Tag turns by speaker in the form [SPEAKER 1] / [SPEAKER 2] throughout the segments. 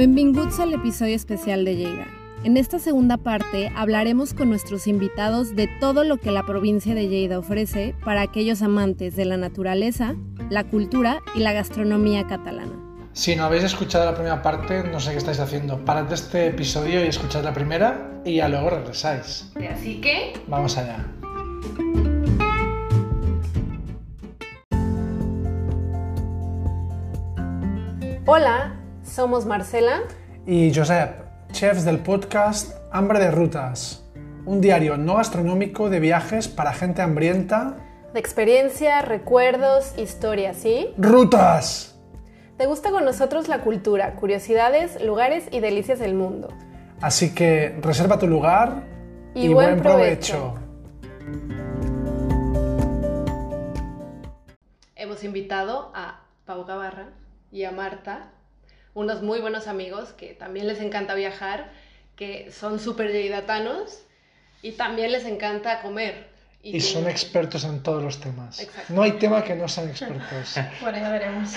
[SPEAKER 1] Benvinguts al episodio especial de Lleida. En esta segunda parte hablaremos con nuestros invitados de todo lo que la provincia de Lleida ofrece para aquellos amantes de la naturaleza, la cultura y la gastronomía catalana.
[SPEAKER 2] Si no habéis escuchado la primera parte, no sé qué estáis haciendo. Parad este episodio y escuchad la primera y ya luego regresáis.
[SPEAKER 1] Así que...
[SPEAKER 2] Vamos allá.
[SPEAKER 1] Hola, somos Marcela
[SPEAKER 2] y Josep, chefs del podcast Hambre de Rutas, un diario no gastronómico de viajes para gente hambrienta.
[SPEAKER 1] De experiencia, recuerdos, historias, ¿sí?
[SPEAKER 2] ¡Rutas!
[SPEAKER 1] ¿Te gusta con nosotros la cultura, curiosidades, lugares y delicias del mundo?
[SPEAKER 2] Así que reserva tu lugar
[SPEAKER 1] y, buen, provecho. Hemos invitado a Pau Gavarra y a Marta, unos muy buenos amigos que también les encanta viajar, que son súper yeidatanos y también les encanta comer.
[SPEAKER 2] Y, son expertos en todos los temas. No hay tema que no sean expertos.
[SPEAKER 1] bueno, ya veremos.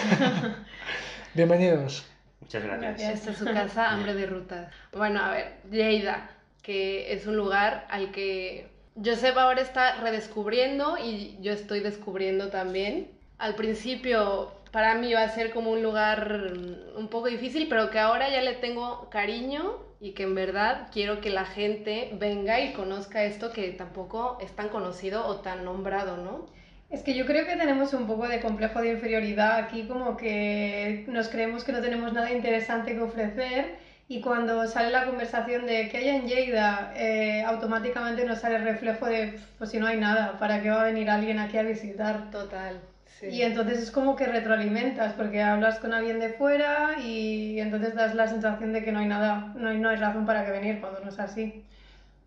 [SPEAKER 2] Bienvenidos.
[SPEAKER 3] Muchas gracias.
[SPEAKER 1] Esta es su casa, Hambre de Rutas. Bueno, a ver, Lleida, que es un lugar al que Josep ahora está redescubriendo y yo estoy descubriendo también. Al principio para mí va a ser como un lugar mm, un poco difícil, pero que ahora ya le tengo cariño y que en verdad quiero que la gente venga y conozca esto que tampoco es tan conocido o tan nombrado, ¿no?
[SPEAKER 4] Es que yo creo que tenemos un poco de complejo de inferioridad aquí, como que nos creemos que no tenemos nada interesante que ofrecer y cuando sale la conversación de que haya en Lleida, eh, automáticamente nos sale el reflejo de, pues si no hay nada, ¿para qué va a venir alguien aquí a visitar?
[SPEAKER 1] Total.
[SPEAKER 4] Y entonces es como que retroalimentas, porque hablas con alguien de fuera y entonces das la sensación de que no hay nada, no hay, no hay razón para que venir cuando no es así.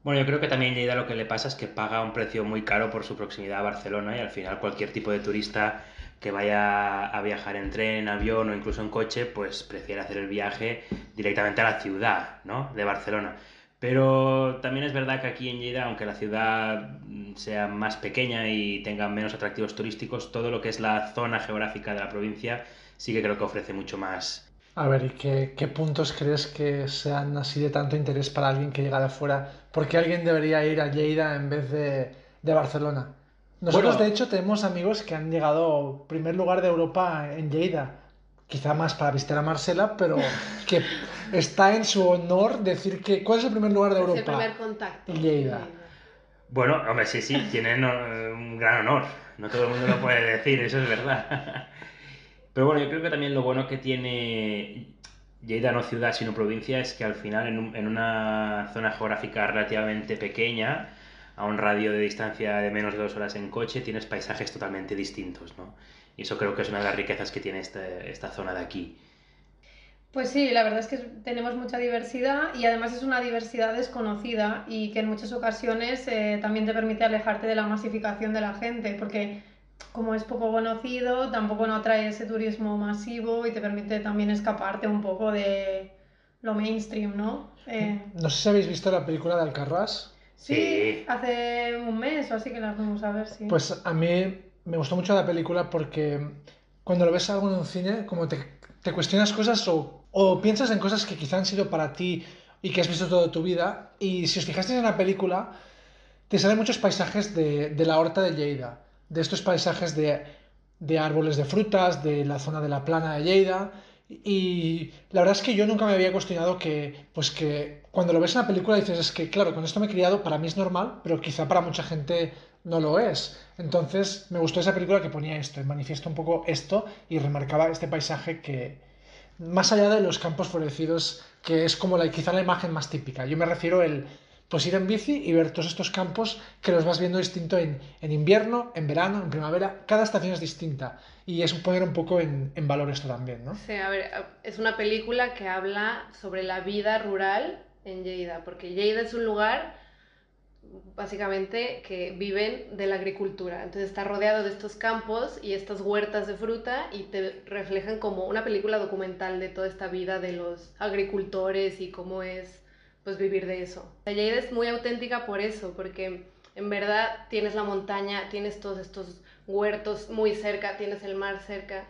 [SPEAKER 3] Bueno, yo creo que también Lleida lo que le pasa es que paga un precio muy caro por su proximidad a Barcelona y al final cualquier tipo de turista que vaya a viajar en tren, avión o incluso en coche, pues prefiere hacer el viaje directamente a la ciudad, ¿no? De Barcelona. Pero también es verdad que aquí en Lleida, aunque la ciudad sea más pequeña y tenga menos atractivos turísticos, todo lo que es la zona geográfica de la provincia sí que creo que ofrece mucho más.
[SPEAKER 2] A ver, ¿y qué, qué puntos crees que sean así de tanto interés para alguien que llega de fuera? ¿Por qué alguien debería ir a Lleida en vez de, de Barcelona? Nosotros, de hecho, tenemos amigos que han llegado primer lugar de Europa en Lleida quizá más para visitar a Marcela, pero que está en su honor decir que... ¿Cuál es el primer lugar de Europa?
[SPEAKER 1] Es el primer contacto.
[SPEAKER 2] Lleida.
[SPEAKER 3] Bueno, hombre, sí, sí, tienen eh, un gran honor. No todo el mundo lo puede decir, eso es verdad. Pero bueno, yo creo que también lo bueno que tiene Lleida, no ciudad, sino provincia, es que al final en, en una zona geográfica relativamente pequeña, a un radio de distancia de menos de dos horas en coche, tienes paisajes totalmente distintos, ¿no? Y eso creo que es una de las riquezas que tiene este, esta zona de aquí.
[SPEAKER 4] Pues sí, la verdad es que tenemos mucha diversidad y además es una diversidad desconocida y que en muchas ocasiones eh, también te permite alejarte de la masificación de la gente, porque como es poco conocido, tampoco no atrae ese turismo masivo y te permite también escaparte un poco de lo mainstream, ¿no?
[SPEAKER 2] Eh, no sé si habéis visto la película de Alcarrás.
[SPEAKER 4] Sí, hace un mes o así que la fuimos a ver, sí.
[SPEAKER 2] Pues a mí me gustó mucho la película porque cuando lo ves algo en un cine, como te, te cuestionas cosas o, o, piensas en cosas que quizá han sido para ti y que has visto toda tu vida. Y si os fijasteis en la película, te salen muchos paisajes de, de la horta de Lleida, de estos paisajes de, de árboles de frutas, de la zona de la plana de Lleida. Y la verdad es que yo nunca me había cuestionado que, pues que cuando lo ves en la película dices, es que claro, con esto me he criado, para mí es normal, pero quizá para mucha gente no lo es. Entonces me gustó esa película que ponía esto, manifiesto un poco esto y remarcaba este paisaje que, más allá de los campos florecidos, que es como la, quizá la imagen más típica. Yo me refiero el pues ir en bici y ver todos estos campos que los vas viendo distinto en, en invierno, en verano, en primavera. Cada estación es distinta y es poner un poco en, en valor esto también, ¿no?
[SPEAKER 1] Sí, a ver, es una película que habla sobre la vida rural en Lleida, porque Lleida es un lugar básicamente que viven de la agricultura. Entonces está rodeado de estos campos y estas huertas de fruta y te reflejan como una película documental de toda esta vida de los agricultores y cómo es pues vivir de eso. La es muy auténtica por eso, porque en verdad tienes la montaña, tienes todos estos huertos muy cerca, tienes el mar cerca,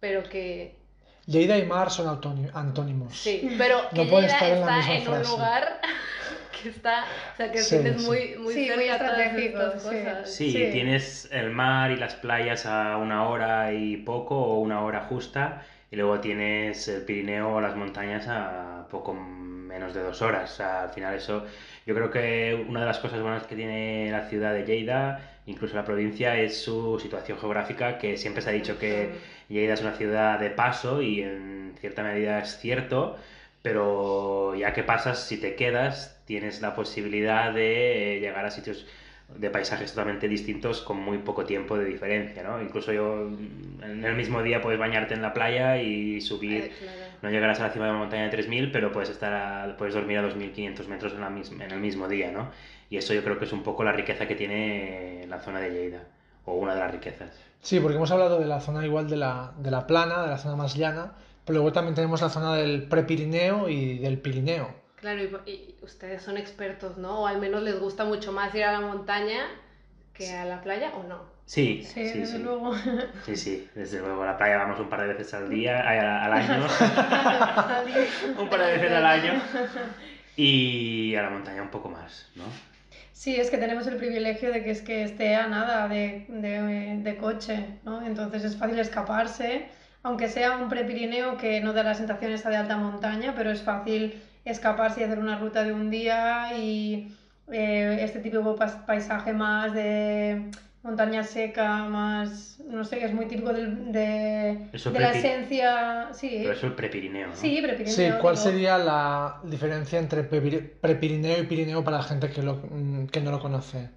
[SPEAKER 1] pero que
[SPEAKER 2] Lleida y mar son antónimos.
[SPEAKER 1] Sí, pero que
[SPEAKER 2] No
[SPEAKER 1] Lleida
[SPEAKER 2] estar en
[SPEAKER 1] está en un lugar que está, o sea, que
[SPEAKER 2] Sí,
[SPEAKER 1] tienes
[SPEAKER 2] sí.
[SPEAKER 1] muy, muy
[SPEAKER 4] Sí, muy
[SPEAKER 1] cerca todas estas
[SPEAKER 4] sí.
[SPEAKER 1] cosas.
[SPEAKER 3] Sí,
[SPEAKER 4] Sí.
[SPEAKER 3] tienes el mar y las playas a una hora y poco o una hora justa y luego tienes el Pirineo o las montañas a poco menos de dos horas. O sea, al final eso, yo creo que una de las cosas buenas que tiene la ciudad de Lleida, incluso la provincia, es su situación geográfica, que siempre se ha dicho que Lleida es una ciudad de paso y en cierta medida es cierto, pero ya que pasas, si te quedas, tienes la posibilidad de eh, llegar a sitios de paisajes totalmente distintos con muy poco tiempo de diferencia, ¿no? Incluso yo mm, en el mismo día puedes bañarte en la playa y subir,
[SPEAKER 1] Eh, claro.
[SPEAKER 3] no llegarás a la cima de la montaña de 3000, pero puedes estar a- puedes dormir a 2500 metros en, la misma, en el mismo día, ¿no? Y eso yo creo que es un poco la riqueza que tiene la zona de Lleida, o una de las riquezas.
[SPEAKER 2] Sí, porque hemos hablado de la zona igual de la, de la plana, de la zona más llana, pero luego también tenemos la zona del prepirineo y del Pirineo.
[SPEAKER 1] Claro, y, y ustedes son expertos, ¿no? O al menos les gusta mucho más ir a la montaña que a la playa, ¿o no?
[SPEAKER 3] Sí,
[SPEAKER 4] Sí,
[SPEAKER 3] sí,
[SPEAKER 4] desde
[SPEAKER 3] sí.
[SPEAKER 4] luego.
[SPEAKER 3] Sí, sí, desde luego. A la playa vamos un par de veces al día, ay, a- al año. un par de veces al año. Y a la montaña un poco más, ¿no?
[SPEAKER 4] Sí, es que tenemos el privilegio de que es que esté a nada de, de, de coche, ¿no? Entonces es fácil escaparse, aunque sea un prepirineo que no da la sensación esa de alta montaña, pero es fácil escaparse y hacer una ruta de un día y eh, este típico paisaje más de montaña seca, más, no sé, que es muy típico del- de,
[SPEAKER 3] Eso
[SPEAKER 4] de la esencia, sí,
[SPEAKER 3] Pero eso es prepirineo, ¿no?
[SPEAKER 4] sí, prepirineo.
[SPEAKER 2] Sí, ¿cuál
[SPEAKER 4] digo.
[SPEAKER 2] sería la diferencia entre prepirineo y Pirineo para la gente que, lo, que no lo conoce?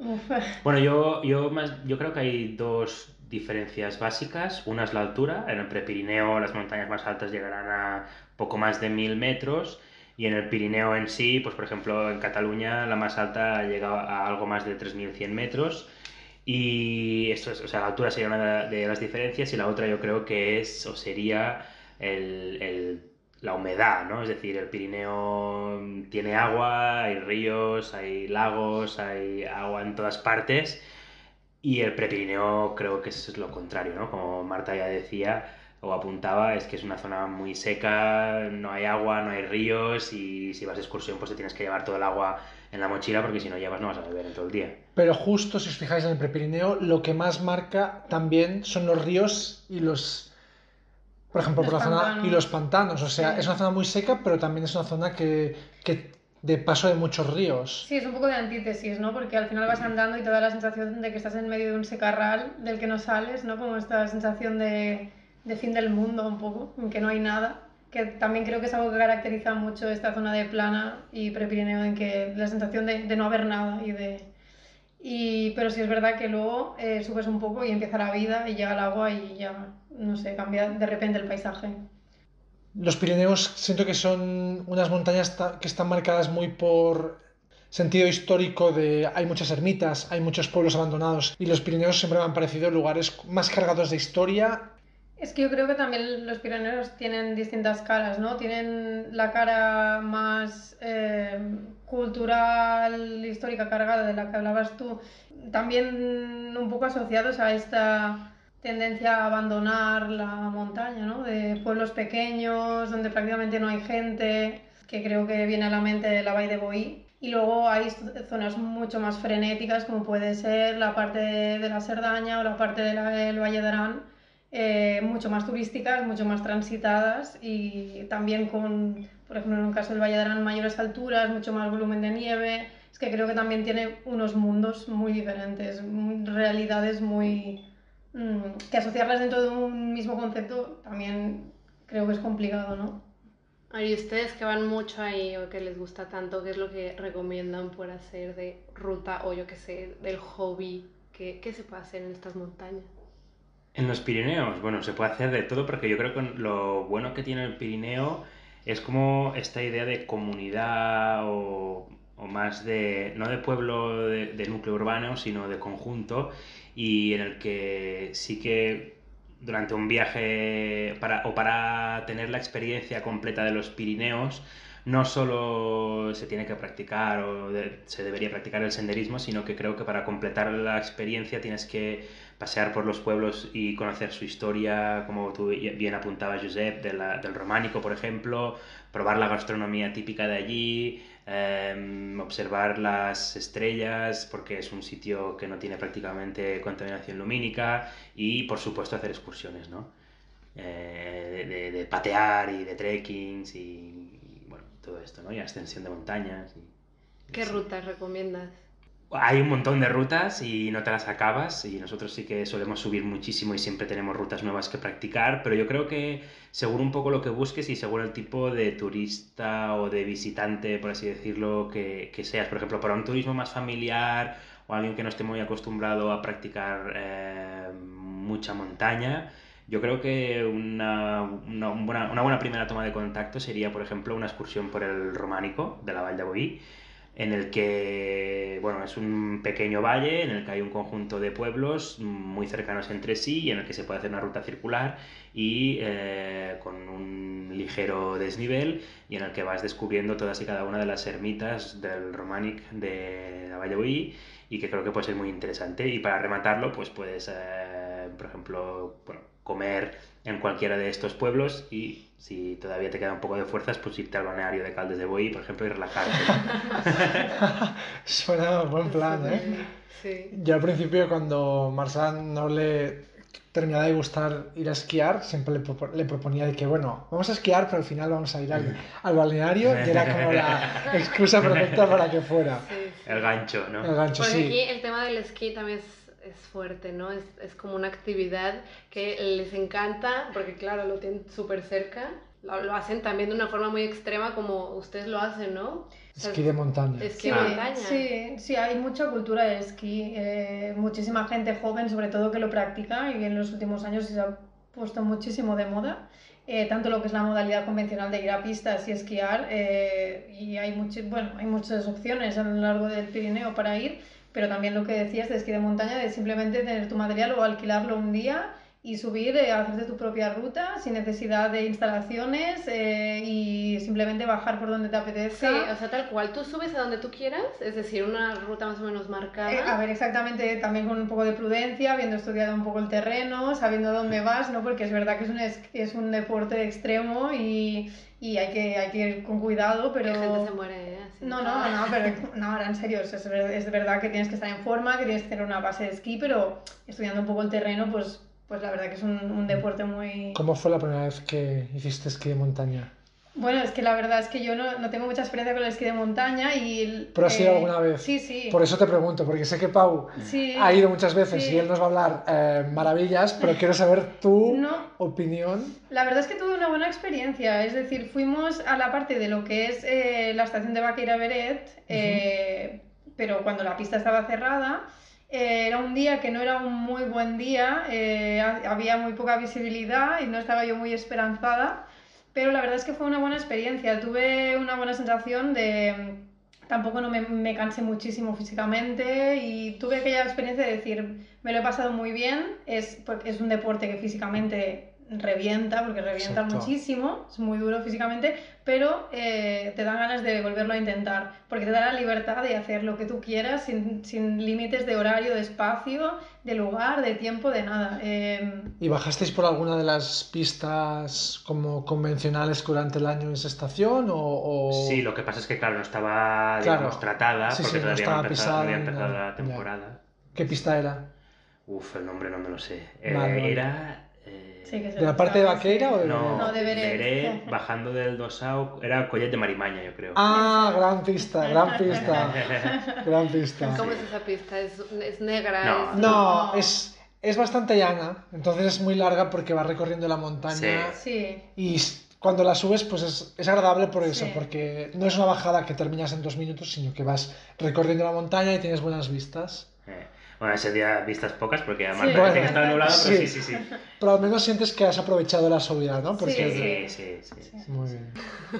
[SPEAKER 4] Uf.
[SPEAKER 3] Bueno, yo, yo, más, yo creo que hay dos diferencias básicas. Una es la altura. En el prepirineo las montañas más altas llegarán a poco más de mil metros. Y en el Pirineo en sí, pues por ejemplo en Cataluña la más alta llega a algo más de 3.100 metros. Y esto es, o sea, la altura sería una de las diferencias y la otra yo creo que es o sería el, el- la humedad, ¿no? Es decir, el Pirineo tiene agua, hay ríos, hay lagos, hay agua en todas partes y el Prepirineo creo que es lo contrario, ¿no? Como Marta ya decía o apuntaba, es que es una zona muy seca, no hay agua, no hay ríos y si vas de excursión pues te tienes que llevar todo el agua en la mochila porque si no llevas no vas a beber en todo el día.
[SPEAKER 2] Pero justo si os fijáis en el prepirineo, lo que más marca también son los ríos y los, por ejemplo,
[SPEAKER 4] Los
[SPEAKER 2] por la zona y los pantanos. O sea,
[SPEAKER 4] Sí.
[SPEAKER 2] es una zona muy seca, pero también es una zona que, que de paso de muchos ríos.
[SPEAKER 4] Sí, es un poco de antítesis, ¿no? Porque al final vas andando y te da la sensación de que estás en medio de un secarral del que no sales, ¿no? Como esta sensación de, de fin del mundo un poco, en que no hay nada. Que también creo que es algo que caracteriza mucho esta zona de plana y prepirineo, en que la sensación de, de no haber nada y de... Y, pero sí es verdad que luego eh, subes un poco y empieza la vida y llega el agua y ya, no sé, cambia de repente el paisaje.
[SPEAKER 2] Los Pirineos siento que son unas montañas ta- que están marcadas muy por sentido histórico de hay muchas ermitas, hay muchos pueblos abandonados y los Pirineos siempre me han parecido lugares más cargados de historia.
[SPEAKER 4] Es que yo creo que también los Pirineos tienen distintas caras, ¿no? Tienen la cara más eh, cultural, histórica, cargada de la que hablabas tú, también un poco asociados a esta tendencia a abandonar la montaña, ¿no? De pueblos pequeños, donde prácticamente no hay gente, que creo que viene a la mente la Valle de Boí. Y luego hay zonas mucho más frenéticas, como puede ser la parte de la Cerdaña o la parte del Valle de Arán, eh, mucho más turísticas, mucho más transitadas y también con, por ejemplo, en el caso del Valle de Arán, mayores alturas, mucho más volumen de nieve. Es que creo que también tiene unos mundos muy diferentes, realidades muy... mm, que asociarlas dentro de un mismo concepto también creo que es complicado, ¿no?
[SPEAKER 1] ¿Y ustedes que van mucho ahí o que les gusta tanto, qué es lo que recomiendan por hacer de ruta o yo qué sé, del hobby? ¿Qué, qué se puede hacer en estas montañas?
[SPEAKER 3] En los Pirineos, bueno, se puede hacer de todo porque yo creo que lo bueno que tiene el Pirineo es como esta idea de comunidad o, o más de, no de pueblo de, de núcleo urbano, sino de conjunto y en el que sí que durante un viaje para, o para tener la experiencia completa de los Pirineos, no solo se tiene que practicar o de- se debería practicar el senderismo, sino que creo que para completar la experiencia tienes que pasear por los pueblos y conocer su historia, como tú bien apuntabas, Josep, de la- del románico, por ejemplo, probar la gastronomía típica de allí, em, observar las estrellas, porque es un sitio que no tiene prácticamente contaminación lumínica, y por supuesto hacer excursiones, ¿no? Eh, de, de- de patear y de trekkings y, y, bueno, todo esto, ¿no? Y ascensión de montañas. y-
[SPEAKER 1] ¿Qué rutas recomiendas?
[SPEAKER 3] Hay un montón de rutas y no te las acabas y nosotros sí que solemos subir muchísimo y siempre tenemos rutas nuevas que practicar, pero yo creo que según un poco lo que busques y según el tipo de turista o de visitante, por así decirlo, que, que seas, por ejemplo, para un turismo más familiar o alguien que no esté muy acostumbrado a practicar eh, mucha montaña, yo creo que una, una buena, una buena primera toma de contacto sería, por ejemplo, una excursión por el Románico de la Vall de Boí, en el que, bueno, es un pequeño valle en el que hay un conjunto de pueblos muy cercanos entre sí y en el que se puede hacer una ruta circular y eh, con un ligero desnivel y en el que vas descubriendo todas y cada una de las ermitas del Románic de la Valle Boí y que creo que puede ser muy interesante. Y para rematarlo pues puedes, eh, por ejemplo, bueno, comer en cualquiera de estos pueblos y si todavía te queda un poco de fuerzas, pues irte al balneario de Caldes de Boí, por ejemplo, y relajarte.
[SPEAKER 2] Suena buen plan, ¿eh?
[SPEAKER 1] Sí.
[SPEAKER 2] Yo al principio cuando Marsan no le terminaba de gustar ir a esquiar, siempre le, propo- le proponía de que, bueno, vamos a esquiar, pero al final vamos a ir al, al balneario, y era como la excusa perfecta para que fuera.
[SPEAKER 1] Sí, sí.
[SPEAKER 3] El gancho, ¿no?
[SPEAKER 2] El gancho,
[SPEAKER 1] Porque
[SPEAKER 2] sí.
[SPEAKER 1] aquí el tema del esquí también es, es fuerte, ¿no? Es, es como una actividad que les encanta, porque claro, lo tienen súper cerca. Lo, lo hacen también de una forma muy extrema como ustedes lo hacen, ¿no? O sea,
[SPEAKER 2] Esquí de montaña.
[SPEAKER 1] Esquí
[SPEAKER 4] Sí,
[SPEAKER 1] de montaña.
[SPEAKER 4] sí, sí, hay mucha cultura de esquí, eh, muchísima gente joven sobre todo que lo practica y en los últimos años se ha puesto muchísimo de moda, eh, tanto lo que es la modalidad convencional de ir a pistas y esquiar, eh, y hay, bueno, hay muchas opciones a lo largo del Pirineo para ir, pero también lo que decías de esquí de montaña, de simplemente tener tu material o alquilarlo un día y subir, eh, hacerte tu propia ruta sin necesidad de instalaciones eh, y simplemente bajar por donde te
[SPEAKER 1] Sí,
[SPEAKER 4] apetezca.
[SPEAKER 1] o sea, tal cual, tú subes a donde tú quieras, es decir, una ruta más o menos marcada.
[SPEAKER 4] Eh, a ver, exactamente, también con un poco de prudencia, habiendo estudiado un poco el terreno, sabiendo dónde vas, ¿no? Porque es verdad que es un, es, es un deporte extremo y, y hay, que, hay que ir con cuidado, pero...
[SPEAKER 1] Que gente se muere,
[SPEAKER 4] No, no, no, pero no, ahora en serio, es, es ver- es verdad que tienes que estar en forma, que tienes que tener una base de esquí, pero estudiando un poco el terreno, pues, pues la verdad que es un, un deporte muy...
[SPEAKER 2] ¿Cómo fue la primera vez que hiciste esquí de montaña?
[SPEAKER 4] Bueno, es que la verdad es que yo no, no tengo mucha experiencia con el esquí de montaña y... el-
[SPEAKER 2] ¿Pero has ido
[SPEAKER 4] eh,
[SPEAKER 2] alguna vez?
[SPEAKER 4] Sí, sí.
[SPEAKER 2] Por eso te pregunto, porque sé que Pau
[SPEAKER 4] sí.
[SPEAKER 2] ha ido muchas veces
[SPEAKER 4] Sí.
[SPEAKER 2] y él nos va a hablar eh, maravillas, pero quiero saber tu
[SPEAKER 4] No.
[SPEAKER 2] opinión.
[SPEAKER 4] La verdad es que tuve una buena experiencia, es decir, fuimos a la parte de lo que es eh, la estación de Vaqueira Beret, eh, pero cuando la pista estaba cerrada, eh, era un día que no era un muy buen día, eh, ha- había muy poca visibilidad y no estaba yo muy esperanzada, pero la verdad es que fue una buena experiencia, tuve una buena sensación de... Tampoco no me, me cansé muchísimo físicamente y tuve aquella experiencia de decir, me lo he pasado muy bien, es, porque es un deporte que físicamente revienta, porque revienta
[SPEAKER 2] Exacto.
[SPEAKER 4] muchísimo, es muy duro físicamente, pero eh, te dan ganas de volverlo a intentar, porque te da la libertad de hacer lo que tú quieras sin, sin límites de horario, de espacio, de lugar, de tiempo, de nada. Eh,
[SPEAKER 2] ¿Y bajasteis por alguna de las pistas como convencionales que durante el año en esa estación? O, o-
[SPEAKER 3] Sí, lo que pasa es que, claro, no estaba,
[SPEAKER 2] Claro.
[SPEAKER 3] digamos, tratada
[SPEAKER 2] Sí,
[SPEAKER 3] porque
[SPEAKER 2] sí, no
[SPEAKER 3] todavía
[SPEAKER 2] estaba
[SPEAKER 3] no, empezado, no había
[SPEAKER 2] pisada,
[SPEAKER 3] empezado
[SPEAKER 2] no,
[SPEAKER 3] la
[SPEAKER 2] ya.
[SPEAKER 3] temporada.
[SPEAKER 2] ¿Qué pista era?
[SPEAKER 3] Uf, el nombre no me lo sé. Eh,
[SPEAKER 2] Vale, vale.
[SPEAKER 3] Era...
[SPEAKER 4] sí que se
[SPEAKER 2] ¿De la parte de Vaqueira
[SPEAKER 4] sí.
[SPEAKER 2] o de
[SPEAKER 3] No,
[SPEAKER 4] No, de Beret.
[SPEAKER 3] Beret, bajando del Dosao, era Collet de Marimaña, yo creo.
[SPEAKER 2] Ah, gran pista, gran pista. Gran pista.
[SPEAKER 1] ¿Cómo es esa pista? ¿Es, es negra?
[SPEAKER 3] No.
[SPEAKER 1] es-
[SPEAKER 2] No, es, es bastante llana, entonces es muy larga porque va recorriendo la montaña
[SPEAKER 4] Sí,
[SPEAKER 2] y cuando la subes pues es, es agradable por eso,
[SPEAKER 4] Sí.
[SPEAKER 2] porque no es una bajada que terminas en dos minutos, sino que vas recorriendo la montaña y tienes buenas vistas.
[SPEAKER 3] Eh, Bueno, ese día vistas pocas porque además
[SPEAKER 4] Sí.
[SPEAKER 3] parece que
[SPEAKER 2] Bueno,
[SPEAKER 3] estaba nublado, pero
[SPEAKER 2] sí.
[SPEAKER 3] sí, sí, sí.
[SPEAKER 2] Pero al menos sientes que has aprovechado la subida, ¿no? Porque
[SPEAKER 3] Sí, sí, sí. sí.
[SPEAKER 2] Muy bien.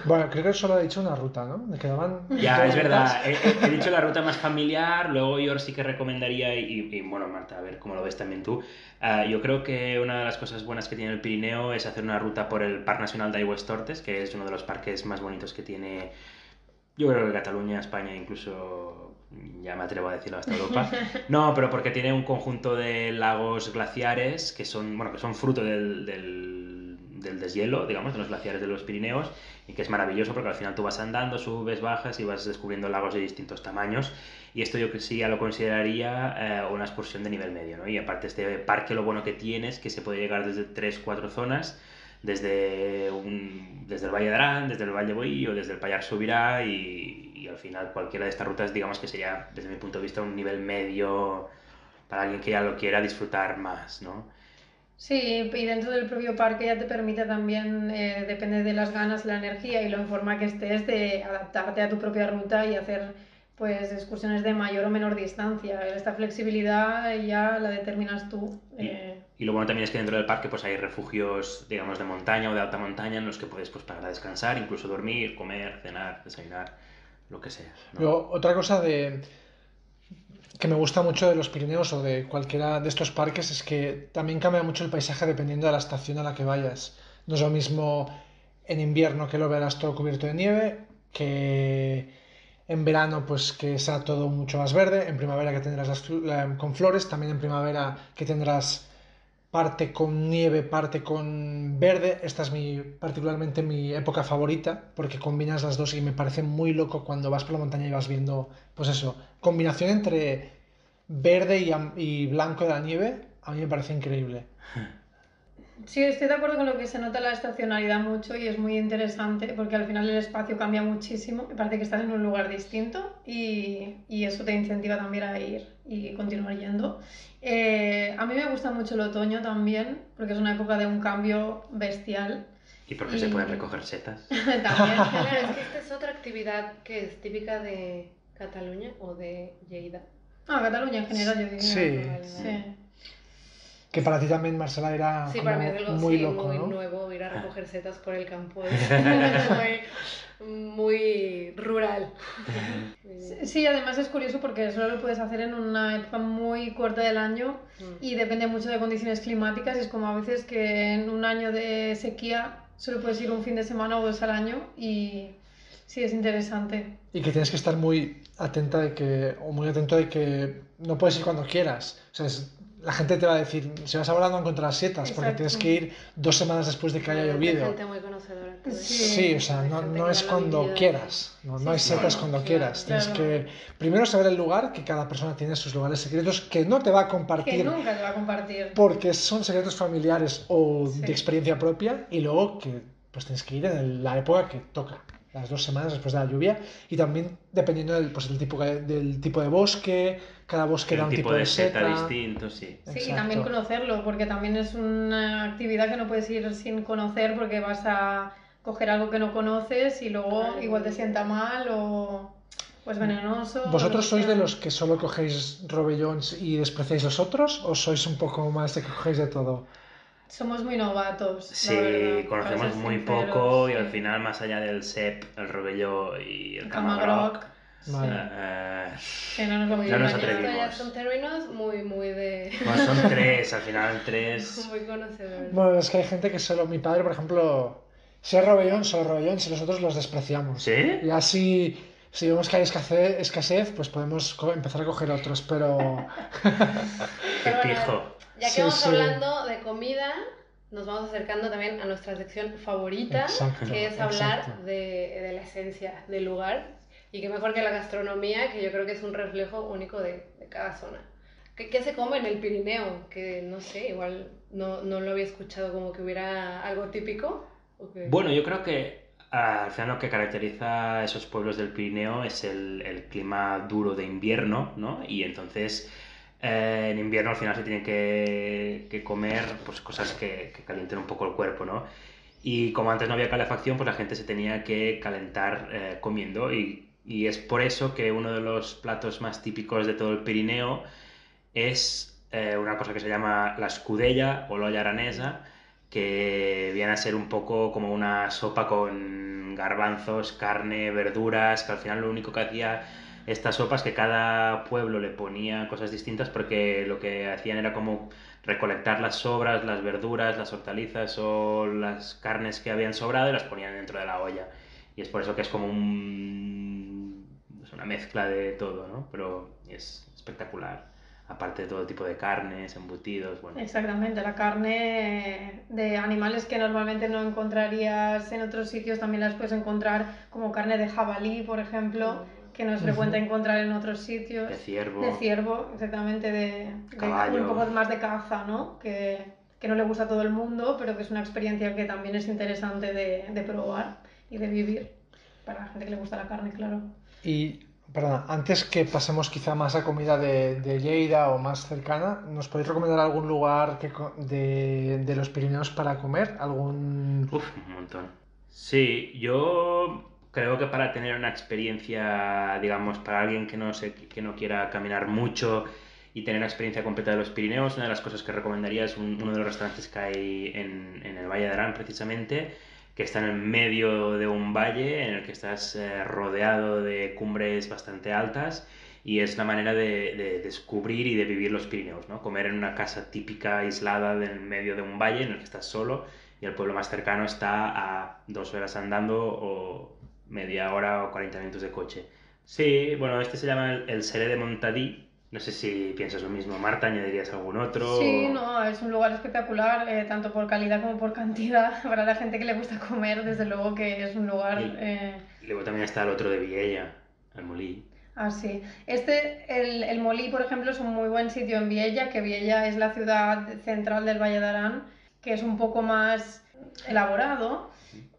[SPEAKER 2] Bueno, creo que solo he dicho una ruta, ¿no? Me quedaban...
[SPEAKER 3] Ya, es verdad. He, he- dicho la ruta más familiar, luego yo sí que recomendaría, y, y, bueno, Marta, a ver cómo lo ves también tú. Ah, yo creo que una de las cosas buenas que tiene el Pirineo es hacer una ruta por el Parque Nacional de Aigües Tortes, que es uno de los parques más bonitos que tiene Yo creo que Cataluña, España, incluso ya me atrevo a decirlo hasta Europa. No, pero porque tiene un conjunto de lagos glaciares que son, bueno, que son fruto del, del, del deshielo, digamos, de los glaciares de los Pirineos, y que es maravilloso porque al final tú vas andando, subes, bajas y vas descubriendo lagos de distintos tamaños. Y esto yo que sí ya lo consideraría eh, una excursión de nivel medio, ¿no? Y aparte este parque lo bueno que tiene es que se puede llegar desde 3-4 zonas, desde, un, desde el Valle de Arán, desde el Valle de Boí o desde el Payar Subirá y, y, al final cualquiera de estas rutas digamos que sería desde mi punto de vista un nivel medio para alguien que ya lo quiera disfrutar más, ¿no?
[SPEAKER 4] Sí, y dentro del propio parque ya te permite también, eh, depende de las ganas, la energía y lo en forma que estés, de adaptarte a tu propia ruta y hacer pues excursiones de mayor o menor distancia. Esta flexibilidad ya la determinas tú. Eh...
[SPEAKER 3] Y, y, lo bueno también es que dentro del parque pues hay refugios, digamos, de montaña o de alta montaña en los que puedes pues para descansar, incluso dormir, comer, cenar, desayunar, lo que sea.
[SPEAKER 2] otra cosa de que me gusta mucho de los Pirineos o de cualquiera de estos parques es que también cambia mucho el paisaje dependiendo de la estación a la que vayas. No es lo mismo en invierno que lo verás todo cubierto de nieve, que en verano pues que sea todo mucho más verde, en primavera que tendrás con flores, también en primavera que tendrás parte con nieve, parte con verde. Esta es mi, particularmente mi época favorita porque combinas las dos y me parece muy loco cuando vas por la montaña y vas viendo, pues eso, combinación entre verde y, y blanco de la nieve, a mí me parece increíble.
[SPEAKER 4] Sí, estoy de acuerdo con lo que se nota la estacionalidad mucho y es muy interesante porque al final el espacio cambia muchísimo. Me parece que estás en un lugar distinto y, y eso te incentiva también a ir y continuar yendo. Eh, a mí me gusta mucho el otoño también porque es una época de un cambio bestial.
[SPEAKER 3] Y porque y... se pueden recoger setas.
[SPEAKER 1] también. Claro, es que esta es otra actividad que es típica de Cataluña o de Lleida.
[SPEAKER 4] Ah, Cataluña en general, yo diría.
[SPEAKER 2] Sí.
[SPEAKER 4] sí.
[SPEAKER 2] Que para ti también, Marcela, era
[SPEAKER 1] sí, para mí es algo,
[SPEAKER 2] muy
[SPEAKER 1] sí,
[SPEAKER 2] loco,
[SPEAKER 1] muy
[SPEAKER 2] ¿no?
[SPEAKER 1] nuevo ir a recoger setas por el campo. Es muy, muy rural.
[SPEAKER 4] Sí, además es curioso porque solo lo puedes hacer en una época muy corta del año
[SPEAKER 1] Mm.
[SPEAKER 4] y depende mucho de condiciones climáticas. Es como a veces que en un año de sequía solo puedes ir un fin de semana o dos al año y sí, es interesante.
[SPEAKER 2] Y que tienes que estar muy atenta de que, o muy atento de que no puedes ir cuando quieras. O sea, es, la gente te va a decir, si vas ahora no encontrar setas, porque
[SPEAKER 4] Exacto.
[SPEAKER 2] tienes que ir dos semanas después de que haya llovido.
[SPEAKER 1] gente muy conocedora.
[SPEAKER 4] Sí.
[SPEAKER 2] Sí, o sea, no, no
[SPEAKER 1] que
[SPEAKER 2] es cuando
[SPEAKER 1] vivido.
[SPEAKER 2] quieras, no, no
[SPEAKER 1] Sí,
[SPEAKER 2] hay
[SPEAKER 1] sí,
[SPEAKER 2] setas
[SPEAKER 1] claro,
[SPEAKER 2] cuando
[SPEAKER 1] claro,
[SPEAKER 2] quieras. Tienes
[SPEAKER 4] claro.
[SPEAKER 2] que primero saber el lugar, que cada persona tiene sus lugares secretos que no te va a
[SPEAKER 4] Que
[SPEAKER 2] compartir
[SPEAKER 4] nunca te va a compartir.
[SPEAKER 2] porque son secretos familiares o
[SPEAKER 4] Sí.
[SPEAKER 2] de experiencia propia y luego que pues tienes que ir en el- la época que toca, las dos semanas después de la lluvia y también dependiendo del, pues, del, tipo, que- del tipo de bosque, cada bosque da
[SPEAKER 3] un tipo de seta distinto, sí.
[SPEAKER 4] Sí, y también conocerlo, porque también es una actividad que no puedes ir sin conocer porque vas a coger algo que no conoces y luego
[SPEAKER 1] Claro.
[SPEAKER 4] igual te sienta mal o pues venenoso. o
[SPEAKER 2] ¿Vosotros sois
[SPEAKER 4] sea.
[SPEAKER 2] de los que solo cogéis robellons y despreciáis los otros o sois un poco más de que cogéis de todo?
[SPEAKER 4] Somos muy novatos.
[SPEAKER 3] Sí,
[SPEAKER 4] verdad,
[SPEAKER 3] conocemos muy
[SPEAKER 4] sinceros,
[SPEAKER 3] poco y al final, más allá del sep, el robello y el
[SPEAKER 4] El
[SPEAKER 3] camagroc,
[SPEAKER 4] camagroc,
[SPEAKER 2] Vale.
[SPEAKER 3] eh,
[SPEAKER 4] que no nos
[SPEAKER 3] Ya nos atrevimos.
[SPEAKER 1] ya son términos muy, muy de...
[SPEAKER 3] bueno, son tres, al final tres.
[SPEAKER 1] muy conocedores.
[SPEAKER 2] Bueno, es que hay gente que solo, mi padre, por ejemplo, si es robellón, solo robellón, si nosotros los despreciamos.
[SPEAKER 3] ¿Sí?
[SPEAKER 2] Y así, si vemos que hay escasez, escasez pues podemos empezar a coger otros, pero...
[SPEAKER 3] Qué pijo.
[SPEAKER 1] Ya que
[SPEAKER 2] Sí,
[SPEAKER 1] vamos
[SPEAKER 2] sí.
[SPEAKER 1] hablando de comida, nos vamos acercando también a nuestra sección favorita,
[SPEAKER 2] Exacto,
[SPEAKER 1] que es hablar de, de la esencia del lugar. Y que mejor que la gastronomía, que yo creo que es un reflejo único de, de cada zona. ¿Qué, ¿Qué se come en el Pirineo? Que no sé, igual no, no lo había escuchado como que hubiera algo típico. ¿o qué?
[SPEAKER 3] Bueno, yo creo que ah, al final lo que caracteriza a esos pueblos del Pirineo es el, el clima duro de invierno, ¿no? Y entonces eh, en invierno al final se tienen que, que comer pues, cosas que, que calienten un poco el cuerpo, ¿no? Y como antes no había calefacción, pues la gente se tenía que calentar eh, comiendo y, y es por eso que uno de los platos más típicos de todo el Pirineo es eh, una cosa que se llama la escudella o la olla aranesa, que viene a ser un poco como una sopa con garbanzos, carne, verduras, que al final lo único que hacía esta sopa es que cada pueblo le ponía cosas distintas porque lo que hacían era como recolectar las sobras, las verduras, las hortalizas o las carnes que habían sobrado y las ponían dentro de la olla. Y es por eso que es como un una mezcla de todo, ¿no? Pero es espectacular. Aparte de todo tipo de carnes, embutidos, bueno.
[SPEAKER 4] Exactamente, la carne de animales que normalmente no encontrarías en otros sitios también las puedes encontrar como carne de jabalí, por ejemplo, que no es frecuente encontrar en otros sitios.
[SPEAKER 3] De ciervo.
[SPEAKER 4] De ciervo, exactamente, de, de
[SPEAKER 3] Caballo.
[SPEAKER 4] un poco más de caza, ¿no? Que, que no le gusta a todo el mundo, pero que es una experiencia que también es interesante de, de probar y de vivir. Para la gente que le gusta la carne, claro.
[SPEAKER 2] Y, perdón, antes que pasemos quizá más a comida de, de Lleida o más cercana, ¿nos podéis recomendar algún lugar que, de, de los Pirineos para comer? ¿Algún...?
[SPEAKER 3] Uf, un montón. Sí, yo creo que para tener una experiencia, digamos, para alguien que no, se, que no quiera caminar mucho y tener una experiencia completa de los Pirineos, una de las cosas que recomendaría es un- uno de los restaurantes que hay en, en el Valle de Arán, precisamente, que está en el medio de un valle en el que estás eh, rodeado de cumbres bastante altas y es la manera de, de descubrir y de vivir los Pirineos, ¿no? Comer en una casa típica aislada en medio de un valle en el que estás solo y el pueblo más cercano está a dos horas andando o media hora o 40 minutos de coche. Sí, bueno, este se llama el, el Seré de Montadí. No sé si piensas lo mismo, Marta, añadirías algún otro.
[SPEAKER 4] Sí, no, es un lugar espectacular, eh, tanto por calidad como por cantidad. Para la gente que le gusta comer, desde luego que es un lugar...
[SPEAKER 3] Sí.
[SPEAKER 4] eh,
[SPEAKER 3] Y luego también está el otro de Viella, el Molí.
[SPEAKER 4] Así. Este, el, el Molí, por ejemplo, es un muy buen sitio en Viella, que Viella es la ciudad central del Valle de Arán, que es un poco más elaborado.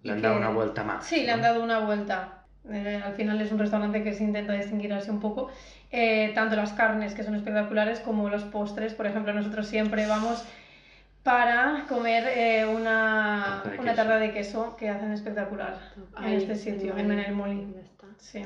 [SPEAKER 3] Le han dado una vuelta más.
[SPEAKER 4] Sí, le han dado una vuelta. Eh, al final es un restaurante que se intenta distinguir así un poco. Eh, tanto las carnes, que son espectaculares, como los postres. Por ejemplo, nosotros siempre vamos para comer eh, una,
[SPEAKER 3] Tarta de
[SPEAKER 4] una
[SPEAKER 3] queso.
[SPEAKER 4] tarta de queso que hacen espectacular en
[SPEAKER 1] Ahí,
[SPEAKER 4] este sitio, en
[SPEAKER 1] Molí.
[SPEAKER 4] el
[SPEAKER 1] está.
[SPEAKER 4] Sí.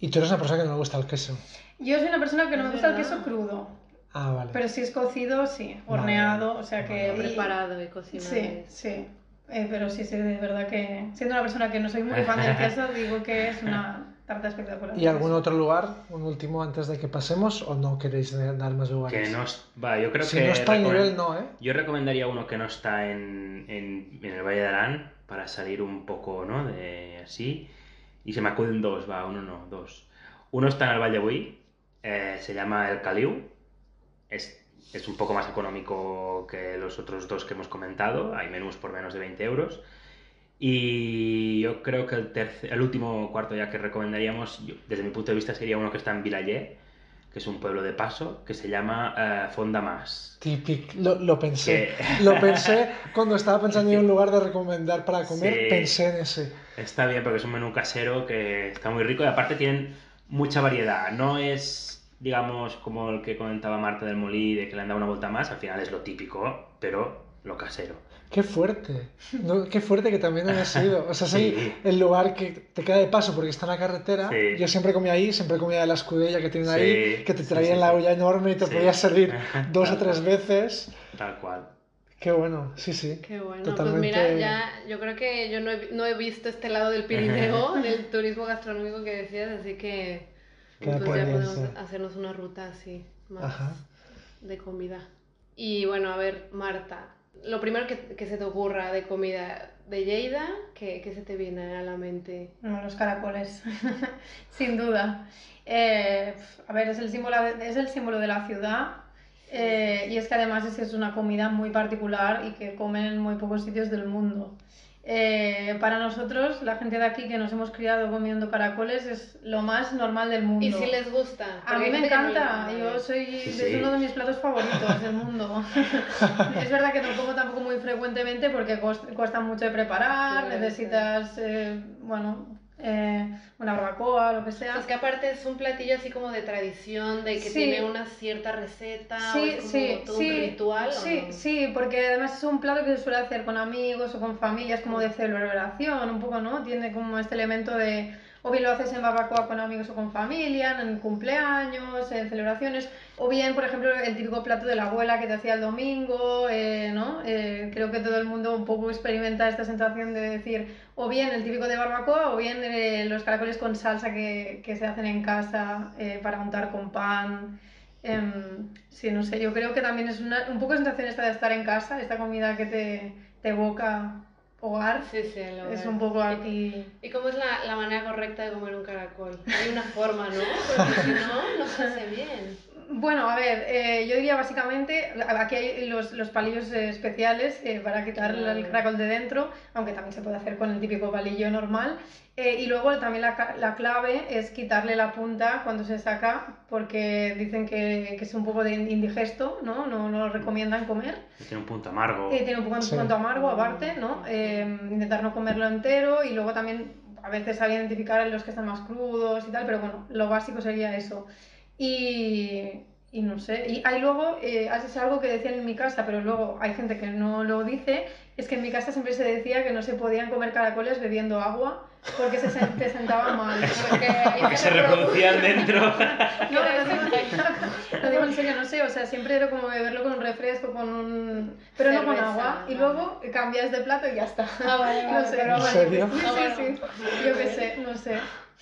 [SPEAKER 2] Y tú eres una persona que no le gusta el queso.
[SPEAKER 4] Yo soy una persona que no me gusta el
[SPEAKER 1] verdad.
[SPEAKER 4] queso crudo,
[SPEAKER 2] Ah, vale.
[SPEAKER 4] pero si es cocido, sí, horneado, o sea que...
[SPEAKER 2] Vale.
[SPEAKER 1] Preparado y cocinado.
[SPEAKER 4] Sí, sí. Eh, pero sí, sí, de verdad que siendo una persona que no soy muy fan del queso, digo que es una tarta espectacular.
[SPEAKER 2] ¿Y algún otro lugar, un último antes de que pasemos, o no queréis de- dar más lugares?
[SPEAKER 3] Que no Va, yo creo
[SPEAKER 2] si
[SPEAKER 3] que.
[SPEAKER 2] no está
[SPEAKER 3] recomen-
[SPEAKER 2] nivel, no, ¿eh?
[SPEAKER 3] Yo recomendaría uno que no está en, en, en el Valle de Arán para salir un poco, ¿no? De así. Y se me acuden dos, va, uno no, dos. Uno está en el Valle Buí, eh, se llama El Caliu. Es, es un poco más económico que los otros dos que hemos comentado. Hay menús por menos de 20 euros. Y yo creo que el, tercer, el último cuarto ya que recomendaríamos, yo- desde mi punto de vista, sería uno que está en Vilayé, que es un pueblo de paso, que se llama eh, Fondamas.
[SPEAKER 2] Típico, lo, lo pensé.
[SPEAKER 3] Que-
[SPEAKER 2] Lo pensé cuando estaba pensando en un lugar de recomendar para comer,
[SPEAKER 3] Sí.
[SPEAKER 2] pensé en ese.
[SPEAKER 3] Está bien porque es un menú casero que está muy rico y aparte tienen mucha variedad. No es, digamos, como el que comentaba Marta del Molí, de que le han dado una vuelta más, al final es lo típico, pero lo casero.
[SPEAKER 2] Qué fuerte. No, qué fuerte que también haya sido. O sea, sí,
[SPEAKER 3] Sí.
[SPEAKER 2] el lugar que te queda de paso porque está en la carretera.
[SPEAKER 3] Sí.
[SPEAKER 2] Yo siempre comía ahí, siempre comía de la escudella que tienen ahí, que te traían
[SPEAKER 3] sí,
[SPEAKER 2] la
[SPEAKER 3] sí.
[SPEAKER 2] olla enorme y te
[SPEAKER 3] Sí.
[SPEAKER 2] podías servir dos o tres veces.
[SPEAKER 3] Tal cual.
[SPEAKER 2] Qué bueno, sí, sí.
[SPEAKER 1] Qué bueno.
[SPEAKER 2] Totalmente-
[SPEAKER 1] Pues mira, ya yo creo que yo no he, no he visto este lado del Pirineo, del turismo gastronómico que decías, así que pues ya podemos hacernos una ruta así, más
[SPEAKER 2] Ajá.
[SPEAKER 1] de comida. Y bueno, a ver, Marta, lo primero que, que se te ocurra de comida de Lleida, ¿qué, qué se te viene a la mente?
[SPEAKER 4] No, los caracoles, sin duda. Eh, a ver, es el símbolo, es el símbolo de la ciudad eh, y es que además es, es una comida muy particular y que comen en muy pocos sitios del mundo. Eh, para nosotros, la gente de aquí que nos hemos criado comiendo caracoles es lo más normal del mundo.
[SPEAKER 1] ¿Y si les gusta?
[SPEAKER 4] A mí me
[SPEAKER 1] no
[SPEAKER 4] encanta, yo soy,
[SPEAKER 3] Sí,
[SPEAKER 4] es uno de mis platos favoritos del mundo. es verdad que no como tampoco muy frecuentemente porque cuesta mucho de preparar, necesitas, eh, bueno, eh, una barbacoa, lo que sea.
[SPEAKER 1] Es que aparte es un platillo así como de tradición, de que
[SPEAKER 4] Sí.
[SPEAKER 1] tiene una cierta receta, o es como
[SPEAKER 4] sí,
[SPEAKER 1] todo
[SPEAKER 4] sí,
[SPEAKER 1] un ritual. ¿o
[SPEAKER 4] sí,
[SPEAKER 1] no?
[SPEAKER 4] sí, porque además es un plato que se suele hacer con amigos o con familias como de celebración, un poco, ¿no? Tiene como este elemento de, o bien lo haces en barbacoa con amigos o con familia, en cumpleaños, en celebraciones, o bien, por ejemplo, el típico plato de la abuela que te hacía el domingo, eh, ¿no? Eh, creo que todo el mundo un poco experimenta esta sensación de decir, o bien el típico de barbacoa, o bien eh, los caracoles con salsa que, que se hacen en casa para untar con pan. Em, sí, no sé, yo creo que también es una, un poco sensación esta de estar en casa, esta comida que te, te evoca hogar,
[SPEAKER 1] Sí, sí, el hogar.
[SPEAKER 4] es un poco aquí...
[SPEAKER 1] ¿Y cómo es la, la manera correcta de comer un caracol? Hay una forma, ¿no? Porque si no, no se hace bien.
[SPEAKER 4] Bueno, a ver, eh, yo diría básicamente, aquí hay los, los palillos eh, especiales eh, para quitar el- caracol de dentro, aunque también se puede hacer con el típico palillo normal. Eh, y luego también la, la clave es quitarle la punta cuando se saca, porque dicen que, que es un poco de indigesto, ¿no? No, no lo recomiendan comer.
[SPEAKER 3] Tiene un punto amargo.
[SPEAKER 4] Eh, tiene un poco
[SPEAKER 2] Sí.
[SPEAKER 4] un punto amargo aparte, ¿no? Eh, intentar no comerlo entero y luego también a veces sabe identificar los que están más crudos y tal, pero bueno, lo básico sería eso. Y, y no sé, y hay luego, eh, es algo que decían en mi casa, pero luego hay gente que no lo dice, es que en mi casa siempre se decía que no se podían comer caracoles bebiendo agua porque se te sentaba mal. Porque,
[SPEAKER 3] Porque se reproducían dentro.
[SPEAKER 4] no, lo digo, lo digo en serio, no sé, o sea, siempre era como beberlo con un refresco, con un... pero no con
[SPEAKER 1] Cerveza,
[SPEAKER 4] agua, y luego cambias de plato y ya está.
[SPEAKER 1] Ah, vale,
[SPEAKER 4] No
[SPEAKER 1] vale,
[SPEAKER 4] sé,
[SPEAKER 1] pero
[SPEAKER 2] ¿En serio?
[SPEAKER 4] Sí, sí, sí, yo qué sé, no sé.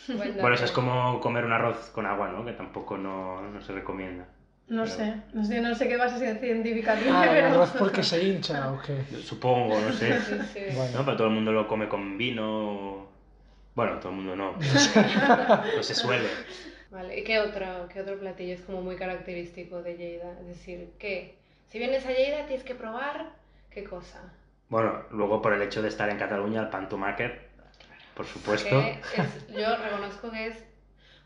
[SPEAKER 1] Buen dato.
[SPEAKER 3] Bueno, eso es como comer un arroz con agua, ¿no? Que tampoco no, no se recomienda.
[SPEAKER 4] No
[SPEAKER 3] Pero-
[SPEAKER 4] sé, no sé, no sé qué base científica tiene,
[SPEAKER 2] Ah, el
[SPEAKER 4] pero...
[SPEAKER 2] arroz porque se hincha o qué.
[SPEAKER 3] Supongo, no sé.
[SPEAKER 1] Sí, sí.
[SPEAKER 2] Bueno.
[SPEAKER 3] ¿No? Pero todo el mundo lo come con vino. Bueno, todo el mundo no. No se suele.
[SPEAKER 1] Vale, ¿y qué otro, qué otro platillo es como muy característico de Lleida? Es decir, ¿qué? Si vienes a Lleida tienes que probar, ¿qué cosa?
[SPEAKER 3] Bueno, luego por el hecho de estar en Cataluña, el pan por supuesto.
[SPEAKER 1] Que es, yo reconozco que es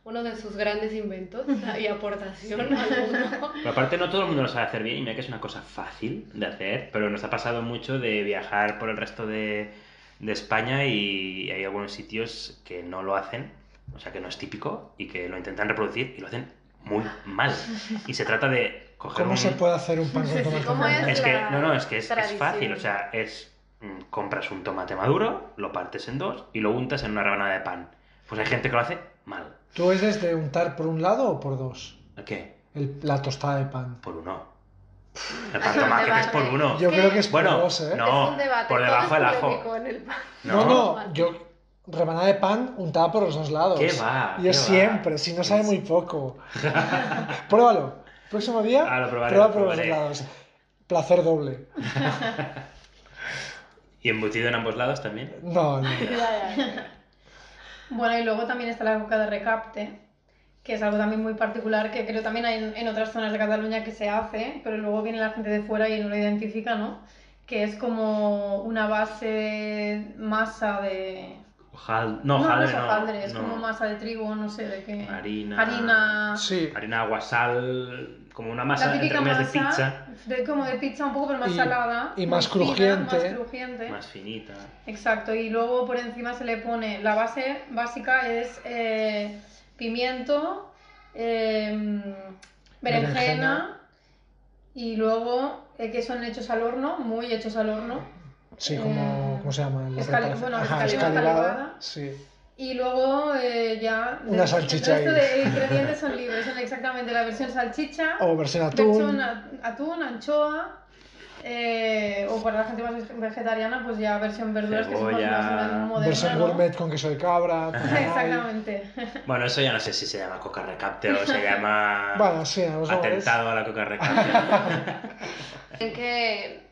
[SPEAKER 1] uno de sus grandes inventos y aportación al mundo.
[SPEAKER 3] Pero aparte no todo el mundo lo sabe hacer bien y mira que es una cosa fácil de hacer, pero nos ha pasado mucho de viajar por el resto de, de España y hay algunos sitios que no lo hacen, o sea que no es típico y que lo intentan reproducir y lo hacen muy mal. Y se trata de coger
[SPEAKER 2] ¿Cómo
[SPEAKER 3] un...
[SPEAKER 2] se puede hacer un pan con
[SPEAKER 1] Sí, sí,
[SPEAKER 2] tomate?
[SPEAKER 1] ¿cómo es?
[SPEAKER 3] Es que,
[SPEAKER 1] la
[SPEAKER 3] no, no, es que es, es fácil, o sea, es... mm, Compras un tomate maduro, lo partes en dos y lo untas en una rebanada de pan. Pues hay gente que lo hace mal.
[SPEAKER 2] ¿Tú eres de untar por un lado o por dos?
[SPEAKER 3] ¿Qué?
[SPEAKER 2] El- la tostada de pan.
[SPEAKER 3] Por uno. El pan tomate es por uno.
[SPEAKER 2] Yo creo que es por
[SPEAKER 3] Bueno,
[SPEAKER 2] dos, ¿eh?
[SPEAKER 3] no.
[SPEAKER 1] debate.
[SPEAKER 3] por debajo del ajo.
[SPEAKER 1] el pan.
[SPEAKER 2] No, no, yo rebanada de pan untada por los dos lados.
[SPEAKER 3] ¿Qué va?
[SPEAKER 2] Yo
[SPEAKER 3] ¿Qué va?
[SPEAKER 2] siempre, si no sabe muy poco. Pruébalo. Próximo día,
[SPEAKER 3] Ah, lo probaré,
[SPEAKER 2] prueba
[SPEAKER 3] lo
[SPEAKER 2] por los dos lados. Placer doble.
[SPEAKER 3] ¿Y embutido en ambos lados también?
[SPEAKER 2] No, no.
[SPEAKER 4] Bueno, y luego también está la coca de recapte, que es algo también muy particular, que creo también hay en, en otras zonas de Cataluña que se hace, pero luego viene la gente de fuera y no lo identifica, ¿no? Que es como una base masa de...
[SPEAKER 3] Ojal... No,
[SPEAKER 4] no, no
[SPEAKER 3] hojaldre
[SPEAKER 4] es
[SPEAKER 3] no.
[SPEAKER 4] hojaldre, es
[SPEAKER 3] no.
[SPEAKER 4] como masa de trigo, no sé de qué.
[SPEAKER 3] Harina.
[SPEAKER 4] Harina...
[SPEAKER 2] Sí.
[SPEAKER 3] Harina, agua, sal, como una masa
[SPEAKER 4] la
[SPEAKER 3] entre comillas
[SPEAKER 4] masa,
[SPEAKER 3] de pizza,
[SPEAKER 4] de- como de pizza un poco, pero más
[SPEAKER 2] Y-
[SPEAKER 4] salada.
[SPEAKER 2] y más crujiente.
[SPEAKER 4] más crujiente.
[SPEAKER 3] más finita.
[SPEAKER 4] Exacto, y luego por encima se le pone, la base básica es eh, pimiento, em, berenjena,
[SPEAKER 2] Berenjena.
[SPEAKER 4] y luego eh, que son hechos al horno, muy hechos al horno.
[SPEAKER 2] Sí, como,
[SPEAKER 4] Eh,
[SPEAKER 2] ¿cómo se llama? La
[SPEAKER 4] bueno,
[SPEAKER 2] Ajá,
[SPEAKER 4] escalivada,
[SPEAKER 2] escalivada.
[SPEAKER 4] escalivada.
[SPEAKER 2] Sí.
[SPEAKER 4] Y luego eh, ya...
[SPEAKER 2] Una
[SPEAKER 4] el-
[SPEAKER 2] salchicha
[SPEAKER 4] El resto
[SPEAKER 2] ahí.
[SPEAKER 4] de ingredientes son libres, son exactamente la versión salchicha,
[SPEAKER 2] O versión
[SPEAKER 4] versión
[SPEAKER 2] atún.
[SPEAKER 4] a- atún, anchoa, eh, o para la gente más vegetariana, pues ya versión verduras, que somos más moderna,
[SPEAKER 2] Versión
[SPEAKER 4] ¿no?
[SPEAKER 2] gourmet con queso de cabra.
[SPEAKER 4] Exactamente.
[SPEAKER 3] Bueno, eso ya no sé si se llama coca recapte o se llama
[SPEAKER 2] Bueno, sí, a
[SPEAKER 3] atentado a la coca recapte.
[SPEAKER 1] ¿Creen que,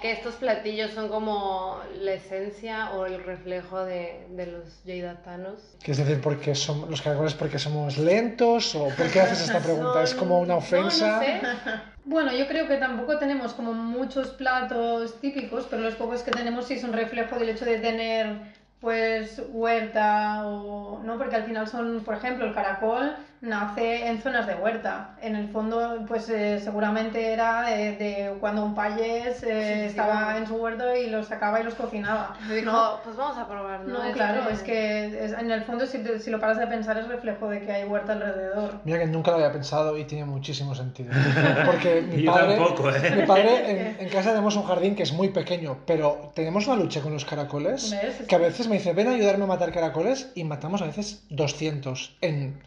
[SPEAKER 1] que estos platillos son como la esencia o el reflejo de, de los lleidatanos?
[SPEAKER 2] ¿Quieres decir porque somos los caracoles porque somos lentos o por qué haces esta pregunta? ¿Es como una ofensa?
[SPEAKER 1] No, no sé.
[SPEAKER 4] Bueno, yo creo que tampoco tenemos como muchos platos típicos, pero los pocos que tenemos sí son reflejo del hecho de tener pues huerta o no, porque al final son, por ejemplo, el caracol nace en zonas de huerta. En el fondo, pues eh, seguramente era de, de cuando un payés eh,
[SPEAKER 1] Sí, sí,
[SPEAKER 4] estaba
[SPEAKER 1] bueno.
[SPEAKER 4] en su huerto y los sacaba y los cocinaba.
[SPEAKER 1] Dijo,
[SPEAKER 4] ¿no?
[SPEAKER 1] pues vamos a probar, ¿no?
[SPEAKER 4] No, claro, es que es- en el fondo si, te- si lo paras de pensar es reflejo de que hay huerta alrededor.
[SPEAKER 2] Mira que nunca lo había pensado y tiene muchísimo sentido. Porque mi
[SPEAKER 3] Yo
[SPEAKER 2] padre,
[SPEAKER 3] tampoco, ¿eh?
[SPEAKER 2] mi padre en, en casa tenemos un jardín que es muy pequeño, pero tenemos una lucha con los caracoles
[SPEAKER 4] ¿Ves?
[SPEAKER 2] que a veces me dice, ven a ayudarme a matar caracoles y matamos a veces 200 en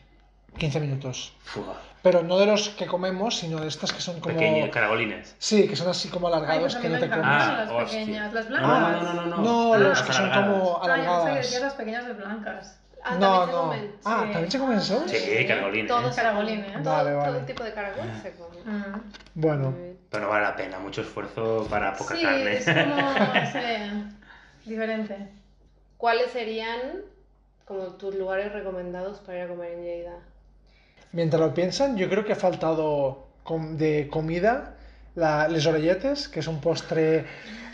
[SPEAKER 2] 15 minutos.
[SPEAKER 3] Fua,
[SPEAKER 2] Pero no de los que comemos, sino de estas que son como...
[SPEAKER 3] Pequeños, caragolines.
[SPEAKER 2] Sí, que son así como
[SPEAKER 4] Ay,
[SPEAKER 2] alargados
[SPEAKER 4] pues a mí
[SPEAKER 2] que no te comes.
[SPEAKER 3] Ah,
[SPEAKER 4] las
[SPEAKER 3] hostia.
[SPEAKER 4] pequeñas, las
[SPEAKER 3] No,
[SPEAKER 4] blancas.
[SPEAKER 3] no, no, no, no.
[SPEAKER 2] No,
[SPEAKER 3] Ah,
[SPEAKER 2] los que son
[SPEAKER 3] alargadas.
[SPEAKER 2] como
[SPEAKER 4] Ah, yo que
[SPEAKER 2] alargadas.
[SPEAKER 4] las pequeñas de blancas.
[SPEAKER 1] Ah,
[SPEAKER 2] no,
[SPEAKER 1] también se
[SPEAKER 2] no.
[SPEAKER 1] comen.
[SPEAKER 2] Ah,
[SPEAKER 4] Sí.
[SPEAKER 2] ¿también se comen esos?
[SPEAKER 3] Sí, caragolines.
[SPEAKER 1] Todos se
[SPEAKER 4] Caragolines.
[SPEAKER 1] comen. Todo,
[SPEAKER 2] Vale,
[SPEAKER 1] todo
[SPEAKER 2] vale.
[SPEAKER 1] tipo de caracol se come.
[SPEAKER 4] Mm.
[SPEAKER 2] Bueno,
[SPEAKER 3] Pero no vale la pena, mucho esfuerzo para poca
[SPEAKER 4] sí,
[SPEAKER 3] carne.
[SPEAKER 4] es como, no sé. diferente.
[SPEAKER 1] ¿Cuáles serían como tus lugares recomendados para ir a comer en Lleida?
[SPEAKER 2] Mientras lo piensan, yo creo que ha faltado com- de comida la, les orelletes, que es un postre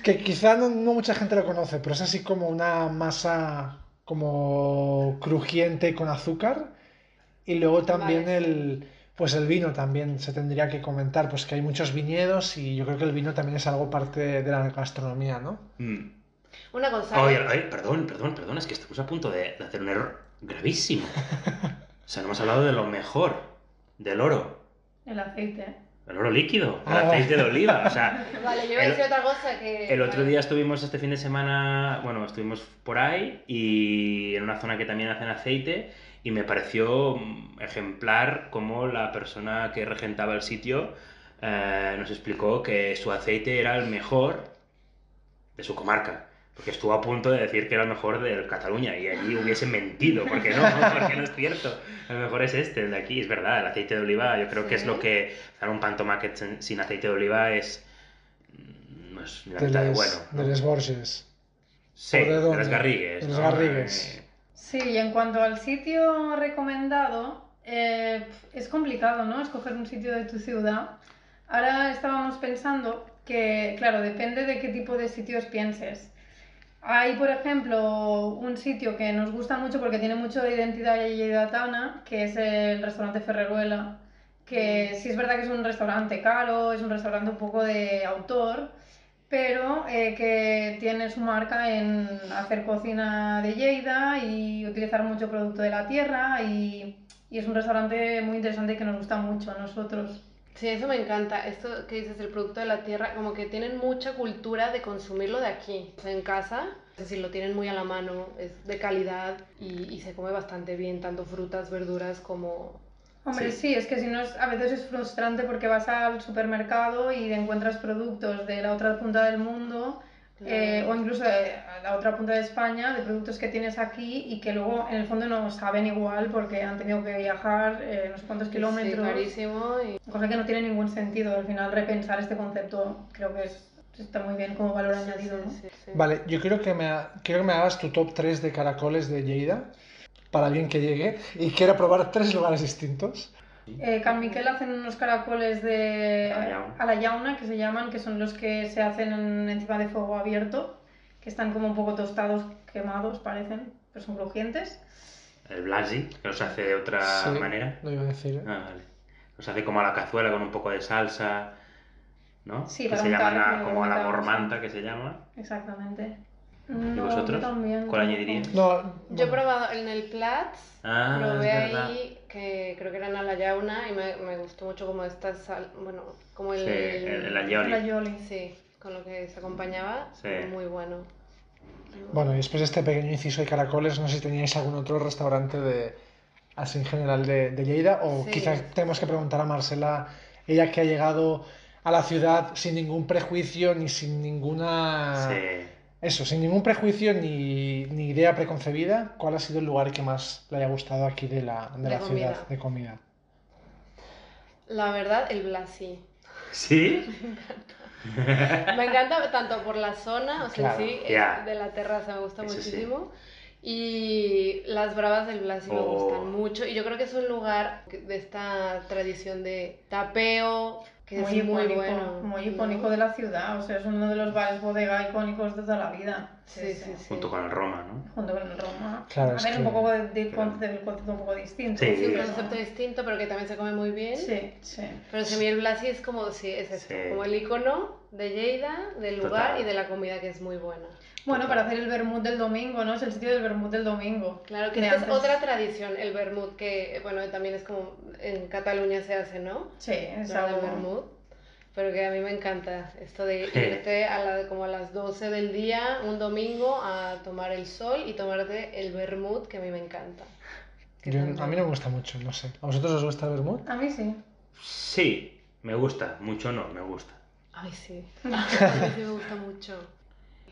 [SPEAKER 2] que quizá no, no mucha gente lo conoce, pero es así como una masa como crujiente con azúcar. Y luego también
[SPEAKER 1] Vale.
[SPEAKER 2] el, pues el vino también se tendría que comentar, pues que hay muchos viñedos y yo creo que el vino también es algo parte de la gastronomía, ¿no?
[SPEAKER 3] Mm.
[SPEAKER 1] Una cosa.
[SPEAKER 3] Oye, ay, perdón, perdón, perdón, es que estamos a punto de, de hacer un error gravísimo. O sea, no hemos hablado de lo mejor, del oro,
[SPEAKER 4] El aceite.
[SPEAKER 3] el oro líquido, el
[SPEAKER 2] Ah.
[SPEAKER 3] aceite de oliva. O sea,
[SPEAKER 1] Vale, yo iba a
[SPEAKER 3] El-
[SPEAKER 1] decir otra cosa que.
[SPEAKER 3] el otro
[SPEAKER 1] vale.
[SPEAKER 3] día estuvimos este fin de semana, bueno, estuvimos por ahí y en una zona que también hacen aceite y me pareció mm, ejemplar cómo la persona que regentaba el sitio eh, nos explicó que su aceite era el mejor de su comarca. Porque estuvo a punto de decir que era el mejor de Cataluña y allí hubiesen mentido, porque no, porque no es cierto. El mejor es este, el de aquí, es verdad. El aceite de oliva, yo creo que es lo que hacer un pan sin- aceite de oliva es. mm, No es ni la
[SPEAKER 2] De
[SPEAKER 3] mitad de
[SPEAKER 2] les,
[SPEAKER 3] bueno. ¿no?
[SPEAKER 2] de les Borges.
[SPEAKER 3] Sí,
[SPEAKER 2] ¿O de
[SPEAKER 3] de, las garrigues.
[SPEAKER 2] De los
[SPEAKER 3] ¿no?
[SPEAKER 2] Garrigues.
[SPEAKER 3] Eh,
[SPEAKER 4] Sí, y en cuanto al sitio recomendado, eh, es complicado, ¿no? Escoger un sitio de tu ciudad. Ahora estábamos pensando que, claro, depende de qué tipo de sitios pienses. Hay, por ejemplo, un sitio que nos gusta mucho porque tiene mucho de identidad lleidatana, que es el restaurante Ferreruela, que sí es verdad que es un restaurante caro, es un restaurante un poco de autor, pero eh, que tiene su marca en hacer cocina de Lleida y utilizar mucho producto de la tierra y, y es un restaurante muy interesante que nos gusta mucho a nosotros.
[SPEAKER 1] Sí, eso me encanta. Esto que dices del producto de la tierra, como que tienen mucha cultura de consumirlo de aquí. O sea, en casa, es decir, lo tienen muy a la mano, es de calidad y, y se come bastante bien, tanto frutas, verduras como...
[SPEAKER 4] Hombre, sí, es que si no es, a veces es frustrante porque vas al supermercado y encuentras productos de la otra punta del mundo eh, o incluso de a la otra punta de España, de productos que tienes aquí y que luego en el fondo no saben igual porque han tenido que viajar eh, no sé cuántos kilómetros.
[SPEAKER 1] Sí, carísimo y...
[SPEAKER 4] Cosa que no tiene ningún sentido. Al final, repensar este concepto creo que es, está muy bien como valor añadido. ¿no?
[SPEAKER 1] Sí, sí, sí.
[SPEAKER 2] Vale, yo quiero que me, ha- quiero que me hagas tu top 3 de caracoles de Lleida, para alguien que llegue, y quiero probar tres lugares distintos.
[SPEAKER 4] Eh, Can Miquel hacen unos caracoles de
[SPEAKER 3] A la llauna.
[SPEAKER 4] a la llauna, que se llaman, que son los que se hacen en- encima de fuego abierto, que están como un poco tostados, quemados, parecen, pero son crujientes.
[SPEAKER 3] El blasi, que los hace de otra
[SPEAKER 2] Sí,
[SPEAKER 3] manera.
[SPEAKER 2] Lo iba a decir. ¿eh?
[SPEAKER 3] Ah, vale. Los hace como a la cazuela con un poco de salsa, ¿no?
[SPEAKER 4] Sí,
[SPEAKER 3] que se
[SPEAKER 4] untar,
[SPEAKER 3] llaman a-
[SPEAKER 4] para
[SPEAKER 3] como a la
[SPEAKER 4] untar,
[SPEAKER 3] mormanta que se llama.
[SPEAKER 4] Exactamente.
[SPEAKER 3] ¿Y vosotros?
[SPEAKER 4] yo también.
[SPEAKER 3] ¿Cuál añadiríais?
[SPEAKER 2] No,
[SPEAKER 1] Yo he probado en el Platz,
[SPEAKER 3] Ah,
[SPEAKER 1] probé
[SPEAKER 3] es verdad.
[SPEAKER 1] ahí que creo que eran a la yauna y me, me gustó mucho como esta sal, bueno, como el...
[SPEAKER 3] Sí, el, el
[SPEAKER 4] La
[SPEAKER 3] aioli.
[SPEAKER 4] Yoli.
[SPEAKER 1] Sí, con lo que se acompañaba,
[SPEAKER 3] Sí.
[SPEAKER 1] muy bueno.
[SPEAKER 2] bueno, y después de este pequeño inciso de caracoles, no sé si teníais algún otro restaurante de así en general de, de Lleida, o
[SPEAKER 1] Sí.
[SPEAKER 2] quizás tenemos que preguntar a Marcela, ella que ha llegado a la ciudad sin ningún prejuicio ni sin ninguna...
[SPEAKER 3] Sí.
[SPEAKER 2] Eso, sin ningún prejuicio ni, ni idea preconcebida, ¿cuál ha sido el lugar que más le haya gustado aquí de la, de
[SPEAKER 1] De
[SPEAKER 2] la ciudad de comida?
[SPEAKER 1] La verdad, el Blasi.
[SPEAKER 3] ¿Sí?
[SPEAKER 1] Me encanta tanto por la zona, o sea,
[SPEAKER 2] Claro,
[SPEAKER 1] sí, de la terraza me gusta
[SPEAKER 3] Eso sí.
[SPEAKER 1] muchísimo. Y las bravas del Blasi me
[SPEAKER 3] Oh.
[SPEAKER 1] gustan mucho. Y yo creo que es un lugar de esta tradición de tapeo, que
[SPEAKER 4] Muy
[SPEAKER 1] es muy bueno.
[SPEAKER 4] muy icónico de la ciudad, o sea, es uno de los bares bodega icónicos de toda la vida.
[SPEAKER 1] Sí, sí, sí.
[SPEAKER 3] Junto con el Roma, ¿no?
[SPEAKER 4] Junto con el Roma.
[SPEAKER 2] Claro,
[SPEAKER 4] a
[SPEAKER 2] es
[SPEAKER 4] ver,
[SPEAKER 2] que-
[SPEAKER 4] un poco de, de
[SPEAKER 3] Claro.
[SPEAKER 4] con- del concepto un poco distinto.
[SPEAKER 3] Sí,
[SPEAKER 1] Sí, un concepto distinto, pero que también se come muy bien.
[SPEAKER 4] Sí, sí.
[SPEAKER 1] Pero si a mí el Blasi es como, sí, es esto,
[SPEAKER 3] Sí.
[SPEAKER 1] como el icono de Lleida, del lugar
[SPEAKER 3] Total.
[SPEAKER 1] y de la comida que es muy buena.
[SPEAKER 4] Bueno, para hacer el vermut del domingo, ¿no? Es el sitio del vermut del domingo.
[SPEAKER 1] Claro, que esta es
[SPEAKER 4] antes.
[SPEAKER 1] otra tradición, el vermut, que bueno, también es como en Cataluña se hace, ¿no?
[SPEAKER 4] Sí, es algo...
[SPEAKER 1] vermut. Pero que a mí me encanta esto de
[SPEAKER 3] Sí.
[SPEAKER 1] irte a la- como a las 12 del día, un domingo, a tomar el sol y tomarte el vermut, que a mí me encanta.
[SPEAKER 2] Yo- a mí no me gusta mucho, no sé. ¿A vosotros os gusta el vermut?
[SPEAKER 4] A mí sí.
[SPEAKER 3] Sí, me gusta. Mucho no, me gusta.
[SPEAKER 1] Ay, sí. A mí sí me gusta mucho.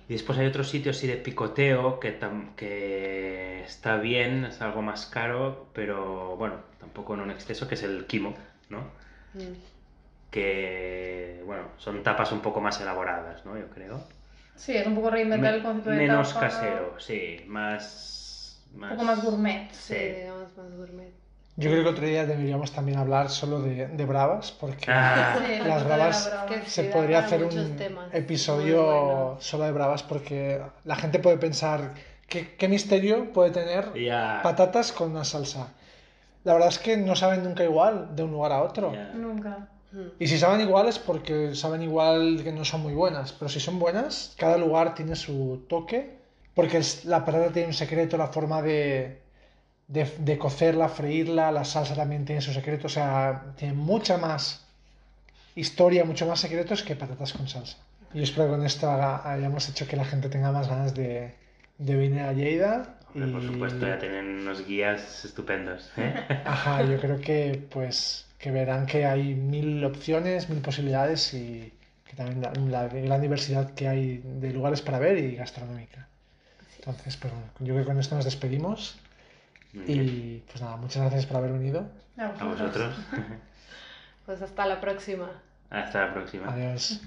[SPEAKER 3] Y después hay otro sitio así de picoteo que, tam- que está bien, es algo más caro, pero bueno, tampoco en un exceso, que es el Kimo, ¿no?
[SPEAKER 1] Mm.
[SPEAKER 3] Que, bueno, son tapas un poco más elaboradas, ¿no? Yo creo.
[SPEAKER 4] Sí, es un poco reinventar el concepto de
[SPEAKER 3] menos
[SPEAKER 4] tapa,
[SPEAKER 3] casero, sí, más,
[SPEAKER 4] Un poco más gourmet.
[SPEAKER 1] Sí,
[SPEAKER 3] Sí.
[SPEAKER 1] digamos más gourmet.
[SPEAKER 2] Yo creo que otro día deberíamos también hablar solo de, de bravas, porque
[SPEAKER 3] Ah,
[SPEAKER 4] Sí,
[SPEAKER 2] Las bravas
[SPEAKER 4] la brava.
[SPEAKER 1] que-
[SPEAKER 2] se podría hacer un
[SPEAKER 1] temas.
[SPEAKER 2] episodio
[SPEAKER 1] bueno.
[SPEAKER 2] solo de bravas, porque la gente puede pensar qué, qué misterio puede tener patatas con una salsa. La verdad es que no saben nunca igual de un lugar a otro.
[SPEAKER 4] Nunca.
[SPEAKER 1] Mm.
[SPEAKER 2] Y si saben igual es porque saben igual que no son muy buenas. Pero si son buenas, cada lugar tiene su toque. Porque es- la patata tiene un secreto, la forma de, de, de cocerla, freírla. La salsa también tiene su secreto. O sea, tiene mucha más historia, mucho más secretos que patatas con salsa. Y espero que con esto haga- hayamos hecho que la gente tenga más ganas de, de venir a Lleida.
[SPEAKER 3] Hombre, por
[SPEAKER 2] y-
[SPEAKER 3] supuesto, ya tienen unos guías estupendos. ¿eh?
[SPEAKER 2] Ajá, yo creo que pues que verán que hay mil opciones, mil posibilidades y que también la, la gran diversidad que hay de lugares para ver y gastronómica. Entonces, pues bueno, yo creo que con esto nos despedimos y pues nada, muchas gracias por haber venido.
[SPEAKER 4] A
[SPEAKER 3] A vosotros.
[SPEAKER 1] Pues hasta la próxima.
[SPEAKER 3] Hasta la próxima.
[SPEAKER 2] Adiós.